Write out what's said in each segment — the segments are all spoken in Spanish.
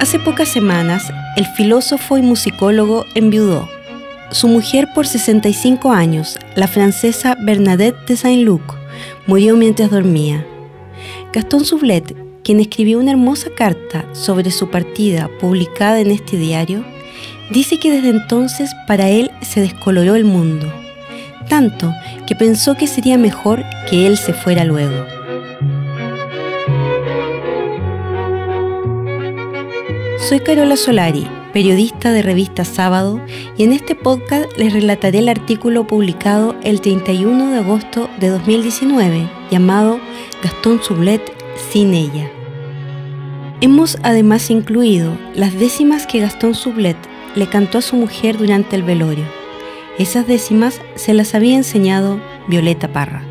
Hace pocas semanas, el filósofo y musicólogo enviudó. Su mujer por 65 años, la francesa Bernadette de Saint-Luc, murió mientras dormía. Gastón Sublet, quien escribió una hermosa carta sobre su partida publicada en este diario, dice que desde entonces para él se descoloró el mundo, tanto que pensó que sería mejor que él se fuera luego. Soy Carola Solari, periodista de revista Sábado, y en este podcast les relataré el artículo publicado el 31 de agosto de 2019 llamado Gastón Sublet sin ella. Hemos además incluido las décimas que Gastón Sublet le cantó a su mujer durante el velorio. Esas décimas se las había enseñado Violeta Parra.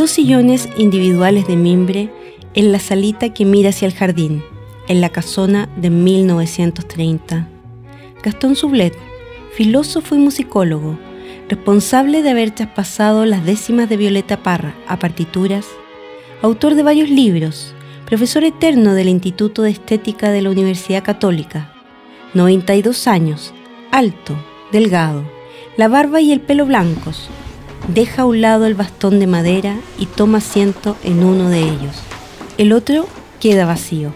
Dos sillones individuales de mimbre en la salita que mira hacia el jardín, en la casona de 1930. Gastón Sublet, filósofo y musicólogo, responsable de haber traspasado las décimas de Violeta Parra a partituras, autor de varios libros, profesor eterno del Instituto de Estética de la Universidad Católica, 92 años, alto, delgado, la barba y el pelo blancos, deja a un lado el bastón de madera y toma asiento en uno de ellos. El otro queda vacío.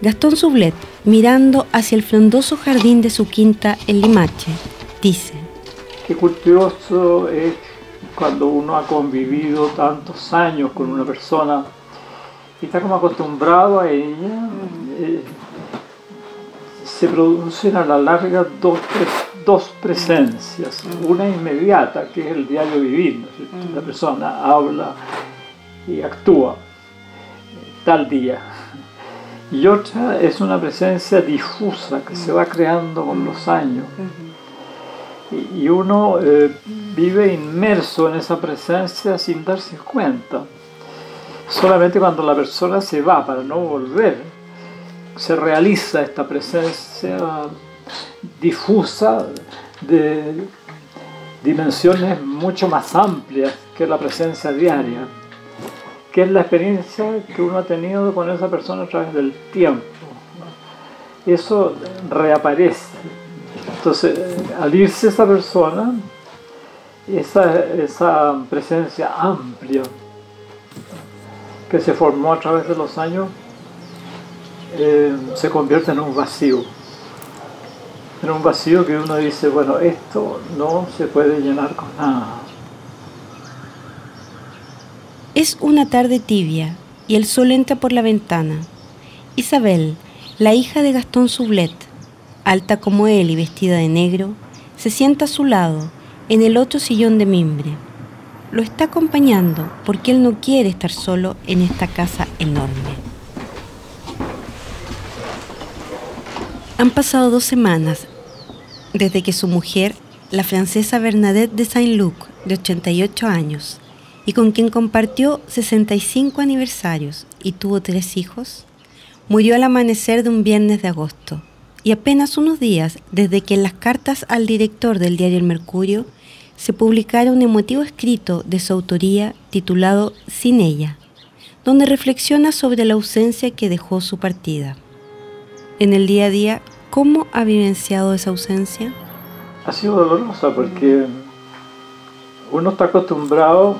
Gastón Sublet, mirando hacia el frondoso jardín de su quinta en Limache, dice: Qué curioso es cuando uno ha convivido tantos años con una persona y está como acostumbrado a ella. Eh, se producen a la larga dos, tres dos presencias, una inmediata, que es el diario vivir, la persona habla y actúa tal día, y otra es una presencia difusa que se va creando con los años. Y uno eh, vive inmerso en esa presencia sin darse cuenta. Solamente cuando la persona se va para no volver, se realiza esta presencia difusa de dimensiones mucho más amplias que la presencia diaria, que es la experiencia que uno ha tenido con esa persona a través del tiempo. Eso reaparece. Entonces, al irse esa persona, esa, presencia amplia que se formó a través de los años, eh, se convierte en un vacío en un vacío que uno dice, bueno, esto no se puede llenar con nada. Es una tarde tibia y el sol entra por la ventana. Isabel, la hija de Gastón Sublet, alta como él y vestida de negro, se sienta a su lado, en el otro sillón de mimbre. Lo está acompañando porque él no quiere estar solo en esta casa enorme. Han pasado dos semanas desde que su mujer, la francesa Bernadette de Saint-Luc, de 88 años, y con quien compartió 65 aniversarios y tuvo tres hijos, murió al amanecer de un viernes de agosto, y apenas unos días desde que en las cartas al director del diario El Mercurio se publicara un emotivo escrito de su autoría titulado Sin ella, donde reflexiona sobre la ausencia que dejó su partida. En el día a día ¿Cómo ha vivenciado esa ausencia? Ha sido dolorosa porque uno está acostumbrado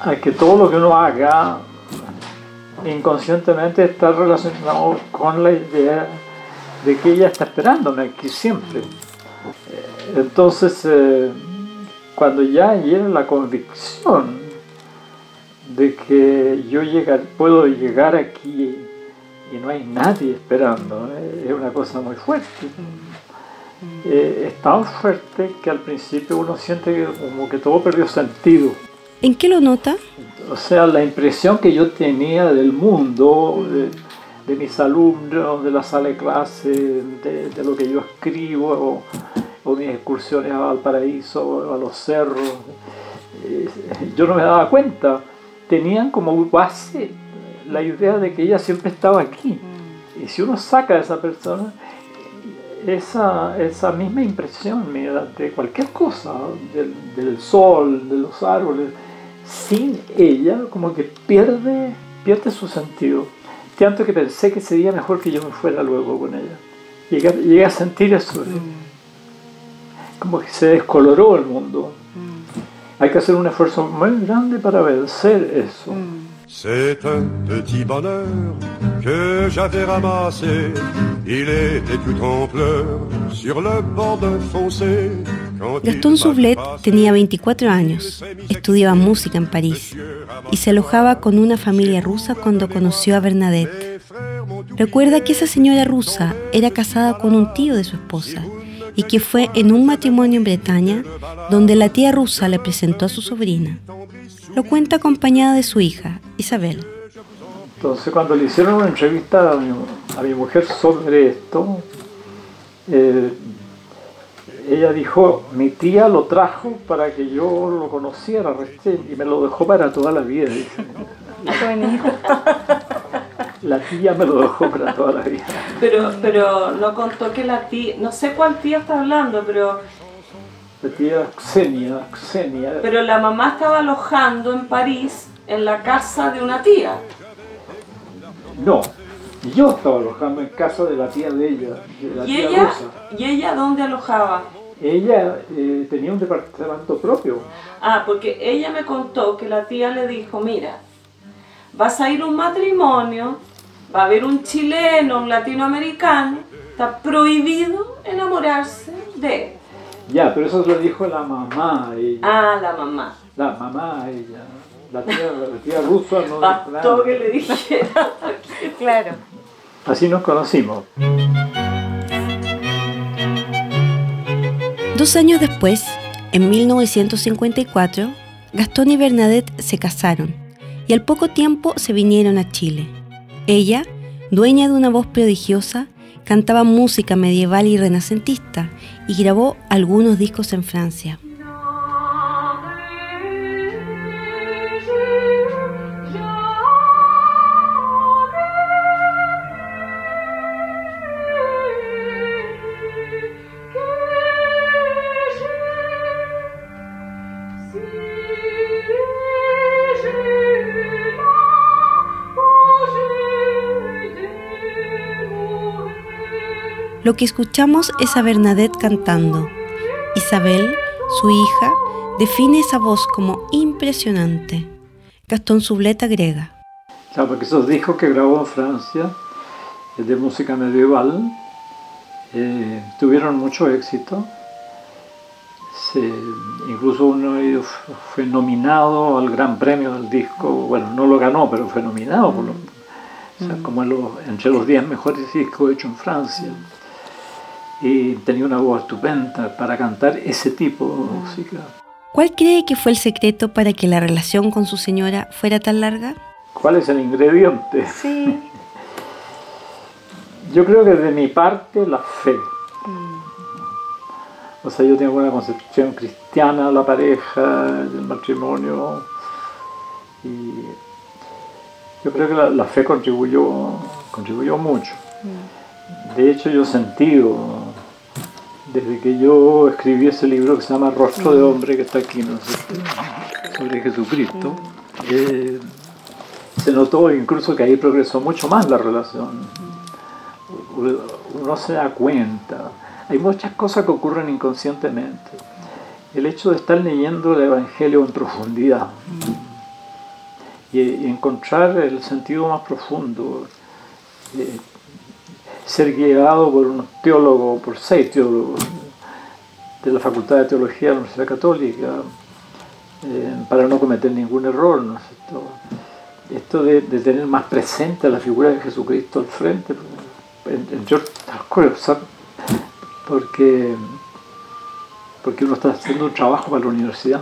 a que todo lo que uno haga inconscientemente está relacionado con la idea de que ella está esperándome aquí siempre. Entonces, eh, cuando ya llega la convicción de que yo puedo llegar aquí y no hay nadie esperando. Es una cosa muy fuerte. Eh, es tan fuerte que al principio uno siente que como que todo perdió sentido. ¿En qué lo nota? O sea, la impresión que yo tenía del mundo, de, mis alumnos, de la sala de clase, de, lo que yo escribo, o, mis excursiones a Valparaíso, a los cerros, eh, yo no me daba cuenta. Tenían como base la idea de que ella siempre estaba aquí. y si uno saca a esa persona, esa, esa misma impresión de cualquier cosa, del, del, sol, de los árboles, sin ella como que pierde, pierde su sentido. Tanto que pensé que sería mejor que yo me fuera luego con ella. Llegué, llegué a sentir eso. Mm. Como que se descoloró el mundo. Mm. Hay que hacer un esfuerzo muy grande para vencer eso. C'est un petit bonheur que j'avais ramassé. Il était tout en pleurs sur le bord d'un foncé. Gastón Soublet tenía 24 años, estudiaba música en París y se alojaba con una familia rusa cuando conoció a Bernadette. Recuerda que esa señora rusa era casada con un tío de su esposa y que fue en un matrimonio en Bretaña donde la tía rusa le presentó a su sobrina. Lo cuenta acompañada de su hija, Isabel. Entonces cuando le hicieron una entrevista a mi, mujer sobre esto, eh, ella dijo, mi tía lo trajo para que yo lo conociera recién y me lo dejó para toda la vida. La tía me lo dejó para toda la vida. Pero, pero no contó que la tía, no sé cuál tía está hablando, pero la tía Xenia, Xenia. Pero la mamá estaba alojando en París en la casa de una tía. No, yo estaba alojando en casa de la tía de ella, de la ¿Y tía ella? rusa. ¿Y ella dónde alojaba? Ella eh, tenía un departamento propio. Ah, porque ella me contó que la tía le dijo, mira, vas a ir a un matrimonio, va a haber un chileno, un latinoamericano, está prohibido enamorarse de él. Ya, pero eso lo dijo la mamá. Ella. Ah, la mamá. La mamá, ella. La tía, la tía rusa no. Bastó que le dijera. claro. Así nos conocimos. Dos años después, en 1954, Gastón y Bernadette se casaron y al poco tiempo se vinieron a Chile. Ella, dueña de una voz prodigiosa, cantaba música medieval y renacentista y grabó algunos discos en Francia. Lo que escuchamos es a Bernadette cantando. Isabel, su hija, define esa voz como impresionante. Gastón Subleta agrega. Claro, porque esos discos que grabó en Francia, de música medieval, eh, tuvieron mucho éxito. incluso uno fue nominado al Gran Premio del disco, bueno, no lo ganó, pero fue nominado, por mm. como entre los 10 mejores discos hechos en Francia y tenía una voz estupenda para cantar ese tipo de música. ¿Cuál cree que fue el secreto para que la relación con su señora fuera tan larga? ¿Cuál es el ingrediente? Sí. Yo creo que de mi parte la fe. Mm. O sea, yo tengo una concepción cristiana de la pareja, del matrimonio. Y yo creo que la, fe contribuyó, contribuyó mucho. Mm. De hecho, yo he sentido desde que yo escribí ese libro que se llama Rostro de Hombre, que está aquí, ¿no? sobre Jesucristo, se notó incluso que ahí progresó mucho más la relación. Uno se da cuenta. Hay muchas cosas que ocurren inconscientemente. El hecho de estar leyendo el Evangelio en profundidad y encontrar el sentido más profundo, eh, ser guiado por un teólogo, por seis teólogos de la Facultad de Teología de la Universidad Católica, eh, para no cometer ningún error. Esto, de, tener más presente la figura de Jesucristo al frente, entre otras cosas, porque, porque uno está haciendo un trabajo para la universidad.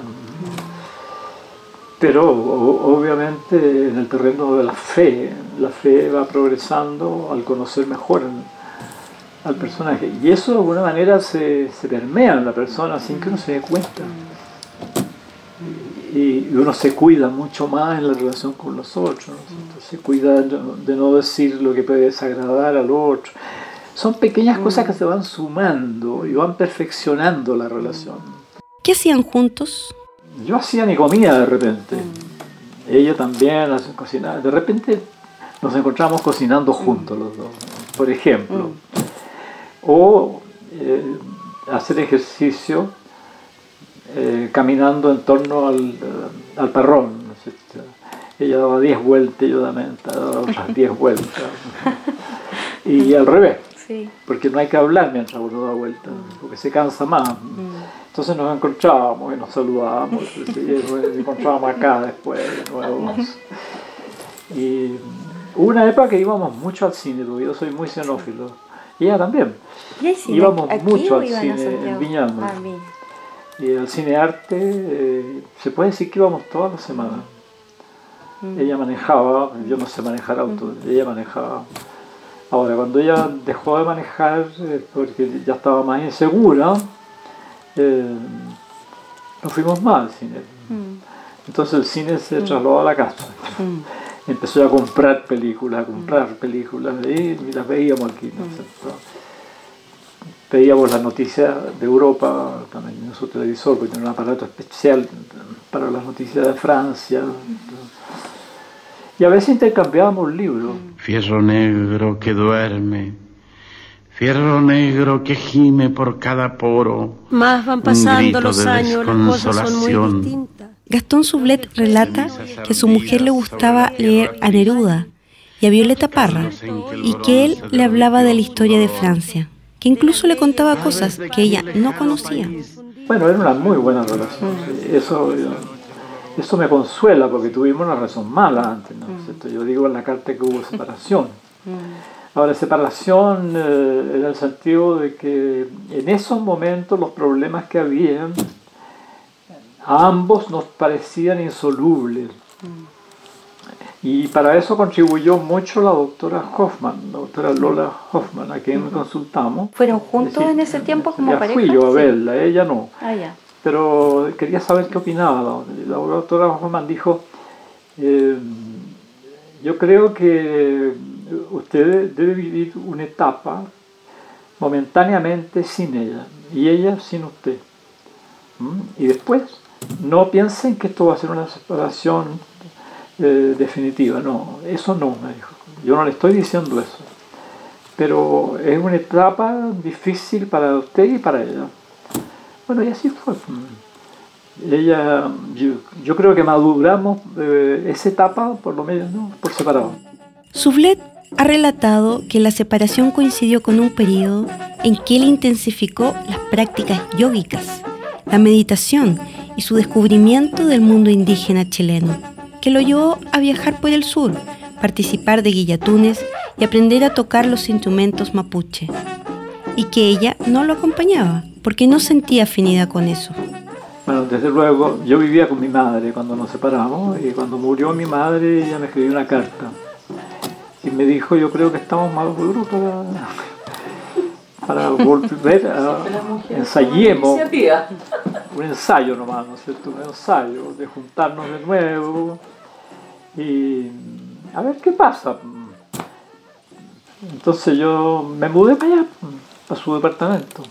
Pero obviamente en el terreno de la fe, la fe va progresando al conocer mejor al personaje. Y eso de alguna manera se, se, permea en la persona sin que uno se dé cuenta. y uno se cuida mucho más en la relación con los otros, se cuida de no decir lo que puede desagradar al otro. Son pequeñas cosas que se van sumando y van perfeccionando la relación. ¿Qué hacían juntos? Yo hacía mi comida de repente. Ella también cocinaba. De repente nos encontramos cocinando juntos los dos, por ejemplo. O eh, hacer ejercicio eh, caminando en torno al, al parrón. Ella daba 10 vueltas y yo también daba otras 10 vueltas. Y al revés. Porque no hay que hablar mientras uno da vueltas, porque se cansa más. Entonces nos encontrábamos y nos saludábamos, y nos encontrábamos acá después de nuevo. Y hubo una época que íbamos mucho al cine, porque yo soy muy xenófilo. Y ella también. Íbamos mucho al cine en Viña ah, Y al cine arte, eh, se puede decir que íbamos todas las semanas. Mm. Ella manejaba, yo no sé manejar auto, mm. ella manejaba. Ahora, cuando ella dejó de manejar, eh, porque ya estaba más insegura, eh, no fuimos más al cine. Mm. Entonces el cine se trasladó a la casa. Empezó a comprar películas, a comprar películas, y las veíamos aquí. ¿no? veíamos las noticias de Europa, también en su televisor, porque tiene un aparato especial para las noticias de Francia. Y a veces intercambiábamos libros. Fierro negro que duerme, fierro negro que gime por cada poro. Más van pasando los años, las cosas son muy distintas. Gastón Sublet relata que a su mujer le gustaba leer a Neruda y a Violeta Parra, y que él le hablaba de la historia de Francia que incluso le contaba cosas que ella no conocía. Bueno, era una muy buena relación. Eso, eso me consuela porque tuvimos una relación mala antes. ¿no? Yo digo en la carta que hubo separación. Ahora, separación eh, en el sentido de que en esos momentos los problemas que había a ambos nos parecían insolubles. Y para eso contribuyó mucho la doctora Hoffman, la doctora Lola Hoffman, a quien consultamos. ¿Fueron juntos en ese tiempo como ya pareja? fui yo a verla, ella no. Ah, ya. Pero quería saber qué opinaba. La, doctora Hoffman dijo, eh, yo creo que usted debe vivir una etapa momentáneamente sin ella y ella sin usted. ¿Mm? Y después, no piensen que esto va a ser una separación eh, definitiva. No, eso no, me dijo. Yo no le estoy diciendo eso. Pero es una etapa difícil para usted y para ella. Bueno, y así fue. Ella, yo, creo que maduramos eh, esa etapa por lo menos por separado. Sublet ha relatado que la separación coincidió con un periodo en que él intensificó las prácticas yógicas, la meditación y su descubrimiento del mundo indígena chileno que lo llevó a viajar por el sur, participar de guillatunes y aprender a tocar los instrumentos mapuche. Y que ella no lo acompañaba, porque no sentía afinidad con eso. Bueno, desde luego, yo vivía con mi madre cuando nos separamos y cuando murió mi madre ella me escribió una carta y me dijo, yo creo que estamos maduros para, para volver a ensayemos un ensayo nomás, ¿no es cierto? Un ensayo de juntarnos de nuevo y a ver qué pasa. Entonces yo me mudé para allá, a su departamento.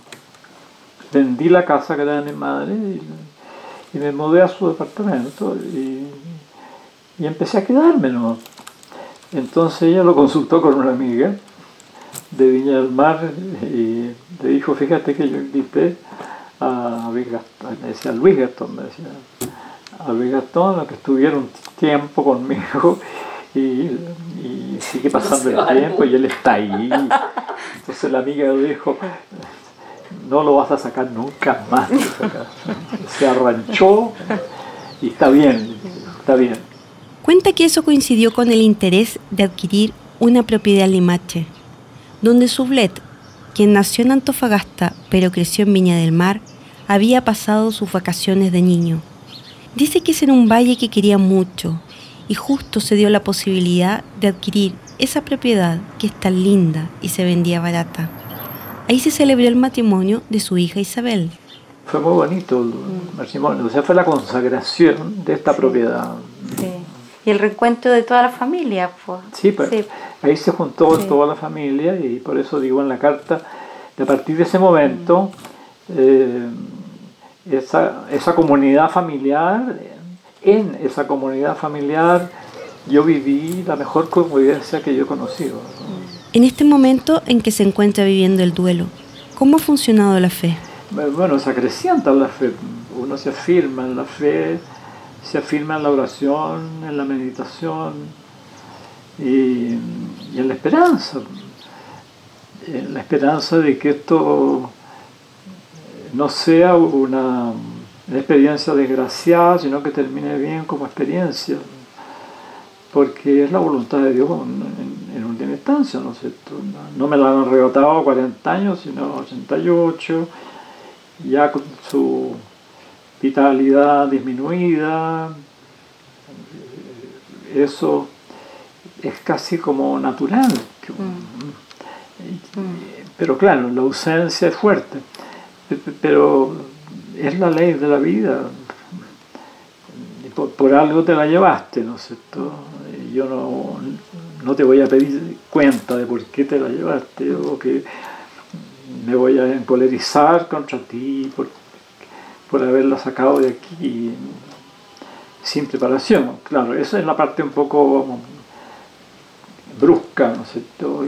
Vendí la casa que era de mi madre y, me mudé a su departamento y, empecé a quedarme ¿no? Entonces ella lo consultó con una amiga de Viña del Mar y le dijo, fíjate que yo invité a Luis Gastón, me decía Luis Gastón, me decía, a Luis Gastón, los que estuvieron tiempo conmigo y, sigue pasando el tiempo y él está ahí. Entonces la amiga dijo, no lo vas a sacar nunca más. Se arranchó y está bien, está bien. Cuenta que eso coincidió con el interés de adquirir una propiedad limache, donde Sublet quien nació en Antofagasta pero creció en Viña del Mar, había pasado sus vacaciones de niño. Dice que es en un valle que quería mucho y justo se dio la posibilidad de adquirir esa propiedad que es tan linda y se vendía barata. Ahí se celebró el matrimonio de su hija Isabel. fue muy bonito el matrimonio, o sea, fue la consagración de esta propiedad. Sí. Y el reencuentro de toda la familia. Pues. Sí, pues, ahí se juntó toda la familia y por eso digo en la carta, de a partir de ese momento, eh, esa, esa comunidad familiar, en esa comunidad familiar yo viví la mejor convivencia que yo he conocido. En este momento en que se encuentra viviendo el duelo, ¿cómo ha funcionado la fe? Bueno, se acrecienta la fe, uno se afirma en la fe, se afirma en la oración, en la meditación y, en la esperanza, en la esperanza de que esto no sea una, experiencia desgraciada, sino que termine bien como experiencia, porque es la voluntad de Dios en, última instancia, ¿no es cierto? No, me la han arrebatado 40 años, sino 88, ya con su vitalidad disminuida, eso es casi como natural. Mm. Pero claro, la ausencia es fuerte pero es la ley de la vida. Por, algo te la llevaste, ¿no es cierto? Yo no, no te voy a pedir cuenta de por qué te la llevaste o que me voy a encolerizar contra ti por, por haberla sacado de aquí sin preparación. Claro, esa es la parte un poco brusca, ¿no cierto?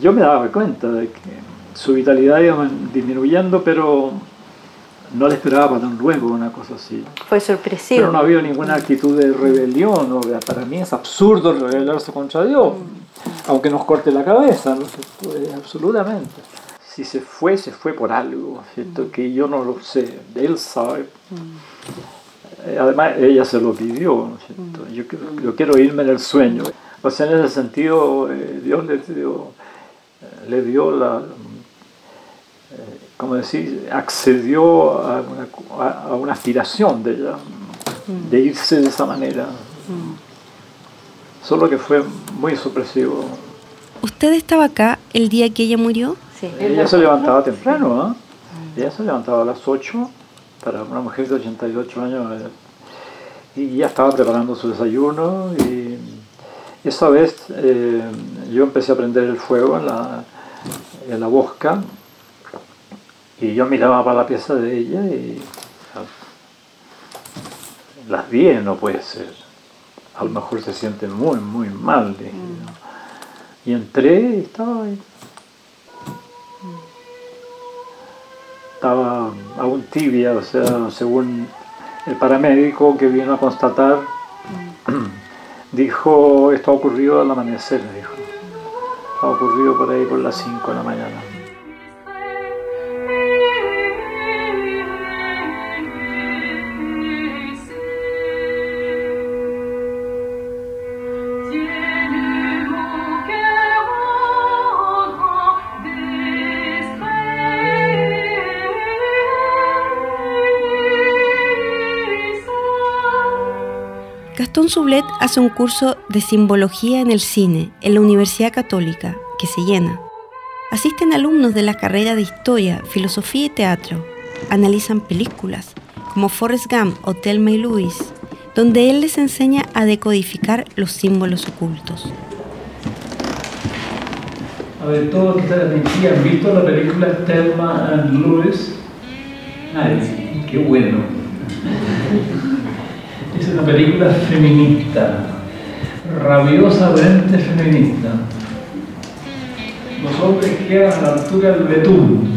Yo me daba cuenta de que su vitalidad iba disminuyendo, pero no le esperaba tan luego una cosa así. Fue sorpresivo. Pero no había ninguna actitud de rebelión. Para mí es absurdo rebelarse contra Dios, aunque nos corte la cabeza, ¿no? absolutamente. Si se fue, se fue por algo, ¿cierto? que yo no lo sé, él sabe. Además, ella se lo pidió, yo, yo, quiero irme en el sueño. O sea, en ese sentido, eh, Dios le dio, le dio la, como decir, accedió a una, aspiración de ella, de irse de esa manera. Solo que fue muy sorpresivo. ¿Usted estaba acá el día que ella murió? Sí. Ella se levantaba temprano, ¿eh? Ella se levantaba a las 8 para una mujer de 88 años eh, y ya estaba preparando su desayuno y esa vez eh, yo empecé a prender el fuego en la, en la bosca y yo miraba para la pieza de ella y las vi, no puede ser. A lo mejor se siente muy, muy mal. Mm. Y entré y estaba ahí. Estaba aún tibia, o sea, según el paramédico que vino a constatar, dijo, esto ha ocurrido al amanecer, dijo. Ha ocurrido por ahí por las 5 de la mañana. Gastón Sublet hace un curso de simbología en el cine en la Universidad Católica, que se llena. Asisten alumnos de la carrera de Historia, Filosofía y Teatro. Analizan películas, como Forrest Gump o Thelma y Louise, donde él les enseña a decodificar los símbolos ocultos. A ver, todos que están aquí han visto la película Thelma and Louise. Nadie, qué bueno. Es una película feminista, rabiosamente feminista. Los hombres quedan a la altura del betún.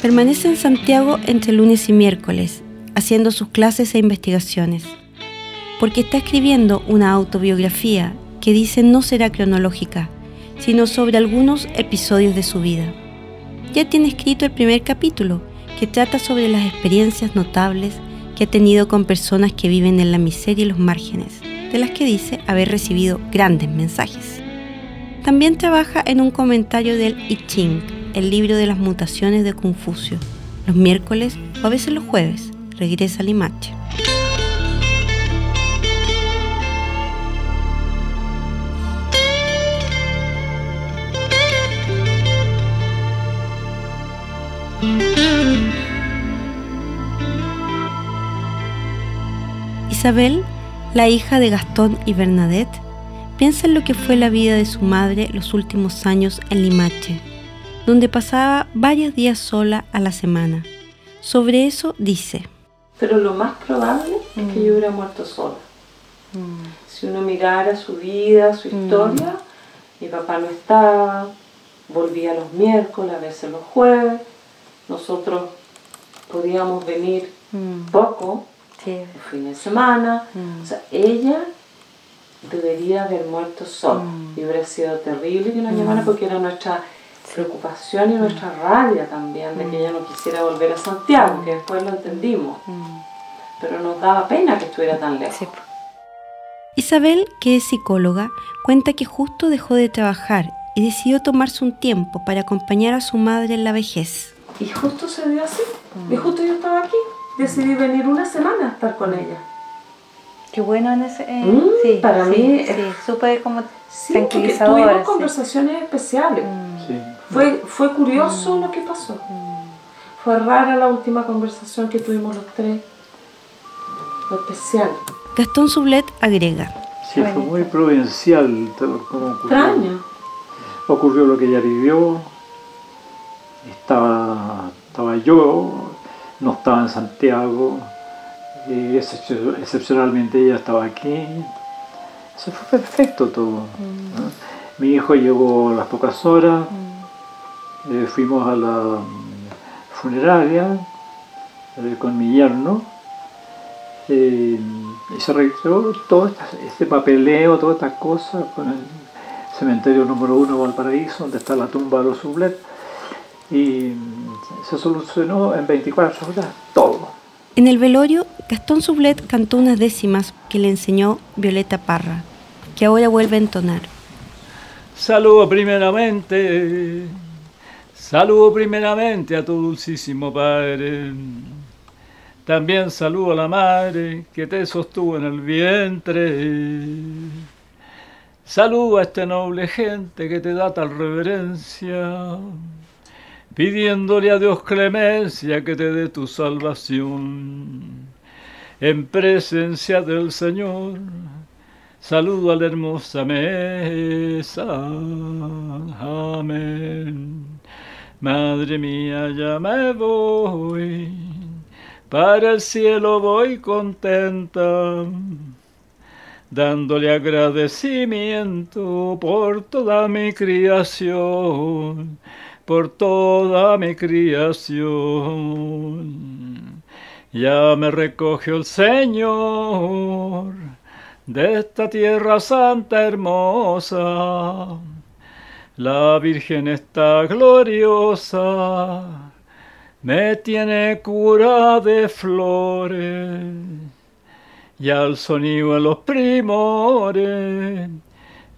Permanece en Santiago entre lunes y miércoles, haciendo sus clases e investigaciones, porque está escribiendo una autobiografía que dice no será cronológica, sino sobre algunos episodios de su vida. Ya tiene escrito el primer capítulo, que trata sobre las experiencias notables que ha tenido con personas que viven en la miseria y los márgenes, de las que dice haber recibido grandes mensajes. También trabaja en un comentario del I Ching, el libro de las mutaciones de Confucio. Los miércoles o a veces los jueves regresa a Limache. Isabel, la hija de Gastón y Bernadette, piensa en lo que fue la vida de su madre los últimos años en Limache, donde pasaba varios días sola a la semana. Sobre eso dice. Pero lo más probable es que yo hubiera muerto sola. Mm. Si uno mirara su vida, su mm. historia, mi papá no estaba, volvía los miércoles, a veces los jueves, nosotros podíamos venir mm. poco, sí. fin de semana, o sea, ella debería haber muerto sola y hubiera sido terrible que nos llamara porque era nuestra preocupación y nuestra rabia también de que ella no quisiera volver a Santiago, que después lo entendimos. Pero nos daba pena que estuviera tan lejos. Isabel, que es psicóloga, cuenta que justo dejó de trabajar y decidió tomarse un tiempo para acompañar a su madre en la vejez. Y justo se dio así. Y justo yo estaba aquí. Decidí venir una semana a estar con ella. Qué bueno en ese. Eh, mm, sí, para mí. Sí, súper como sí, tranquilizador. Tuvimos conversaciones especiales. Fue, fue curioso mm. lo que pasó. Mm. Fue rara la última conversación que tuvimos los tres. Lo especial. Gastón Sublet agrega. Sí, fue muy provincial como ocurrió. Extraño. Ocurrió lo que ella vivió. Estaba, estaba yo, no estaba en Santiago. Y excepcionalmente ella estaba aquí. Eso fue perfecto todo. Mm. Mi hijo llegó a las pocas horas. Eh, fuimos a la funeraria eh, con mi yerno eh, y se registró todo este, papeleo, todas estas cosas con el cementerio número uno de Valparaíso, donde está la tumba de los Sublet, y se solucionó en 24 horas todo. En el velorio, Gastón Sublet cantó unas décimas que le enseñó Violeta Parra, que ahora vuelve a entonar. Saludo primeramente Saludo primeramente a tu dulcísimo Padre. También saludo a la Madre que te sostuvo en el vientre. Saludo a esta noble gente que te da tal reverencia, pidiéndole a Dios clemencia que te dé tu salvación. En presencia del Señor, saludo a la hermosa mesa. Amén. Madre mía, ya me voy, para el cielo voy contenta, dándole agradecimiento por toda mi creación, por toda mi creación. Ya me recogió el Señor de esta tierra santa hermosa la Virgen está gloriosa, me tiene cura de flores y al sonido de los primores.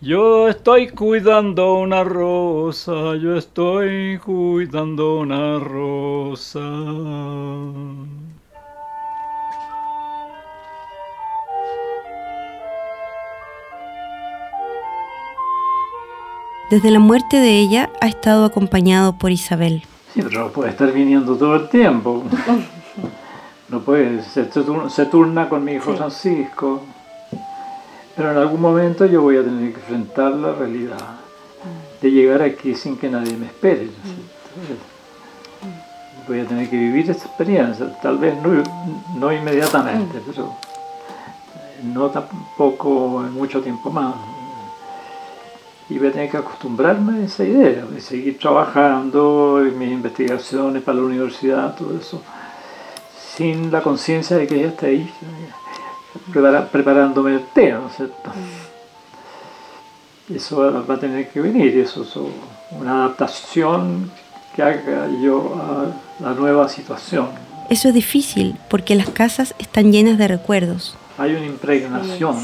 Yo estoy cuidando una rosa, yo estoy cuidando una rosa. Desde la muerte de ella ha estado acompañado por Isabel. Sí, pero no puede estar viniendo todo el tiempo. No puede, se, turna, con mi hijo Francisco. Pero en algún momento yo voy a tener que enfrentar la realidad de llegar aquí sin que nadie me espere. Voy a tener que vivir esta experiencia, tal vez no, no inmediatamente, pero no tampoco en mucho tiempo más. Y voy a tener que acostumbrarme a esa idea, de seguir trabajando en mis investigaciones para la universidad, todo eso, sin la conciencia de que ella está ahí preparándome el té, ¿no es cierto? Eso va a tener que venir, eso es una adaptación que haga yo a la nueva situación. Eso es difícil porque las casas están llenas de recuerdos. Hay una impregnación,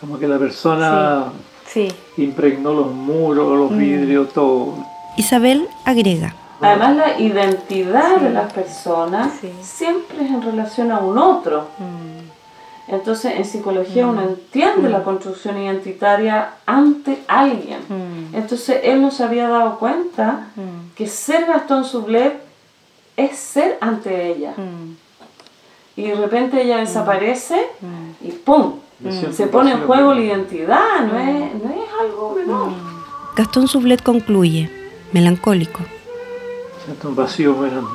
como que la persona Impregnó los muros, los mm. vidrios, todo. Isabel agrega. Además la identidad de las personas siempre es en relación a un otro. Mm. Entonces en psicología uno mm. entiende la construcción identitaria ante alguien. Entonces él no se había dado cuenta que ser Gastón Sublet es ser ante ella. y de repente ella desaparece y ¡pum! Se pone en juego la identidad, no es, no es algo menor. Gastón Sublet concluye, melancólico. Siento un vacío muy grande.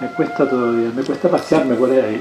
Me cuesta todavía, me cuesta pasearme por ahí.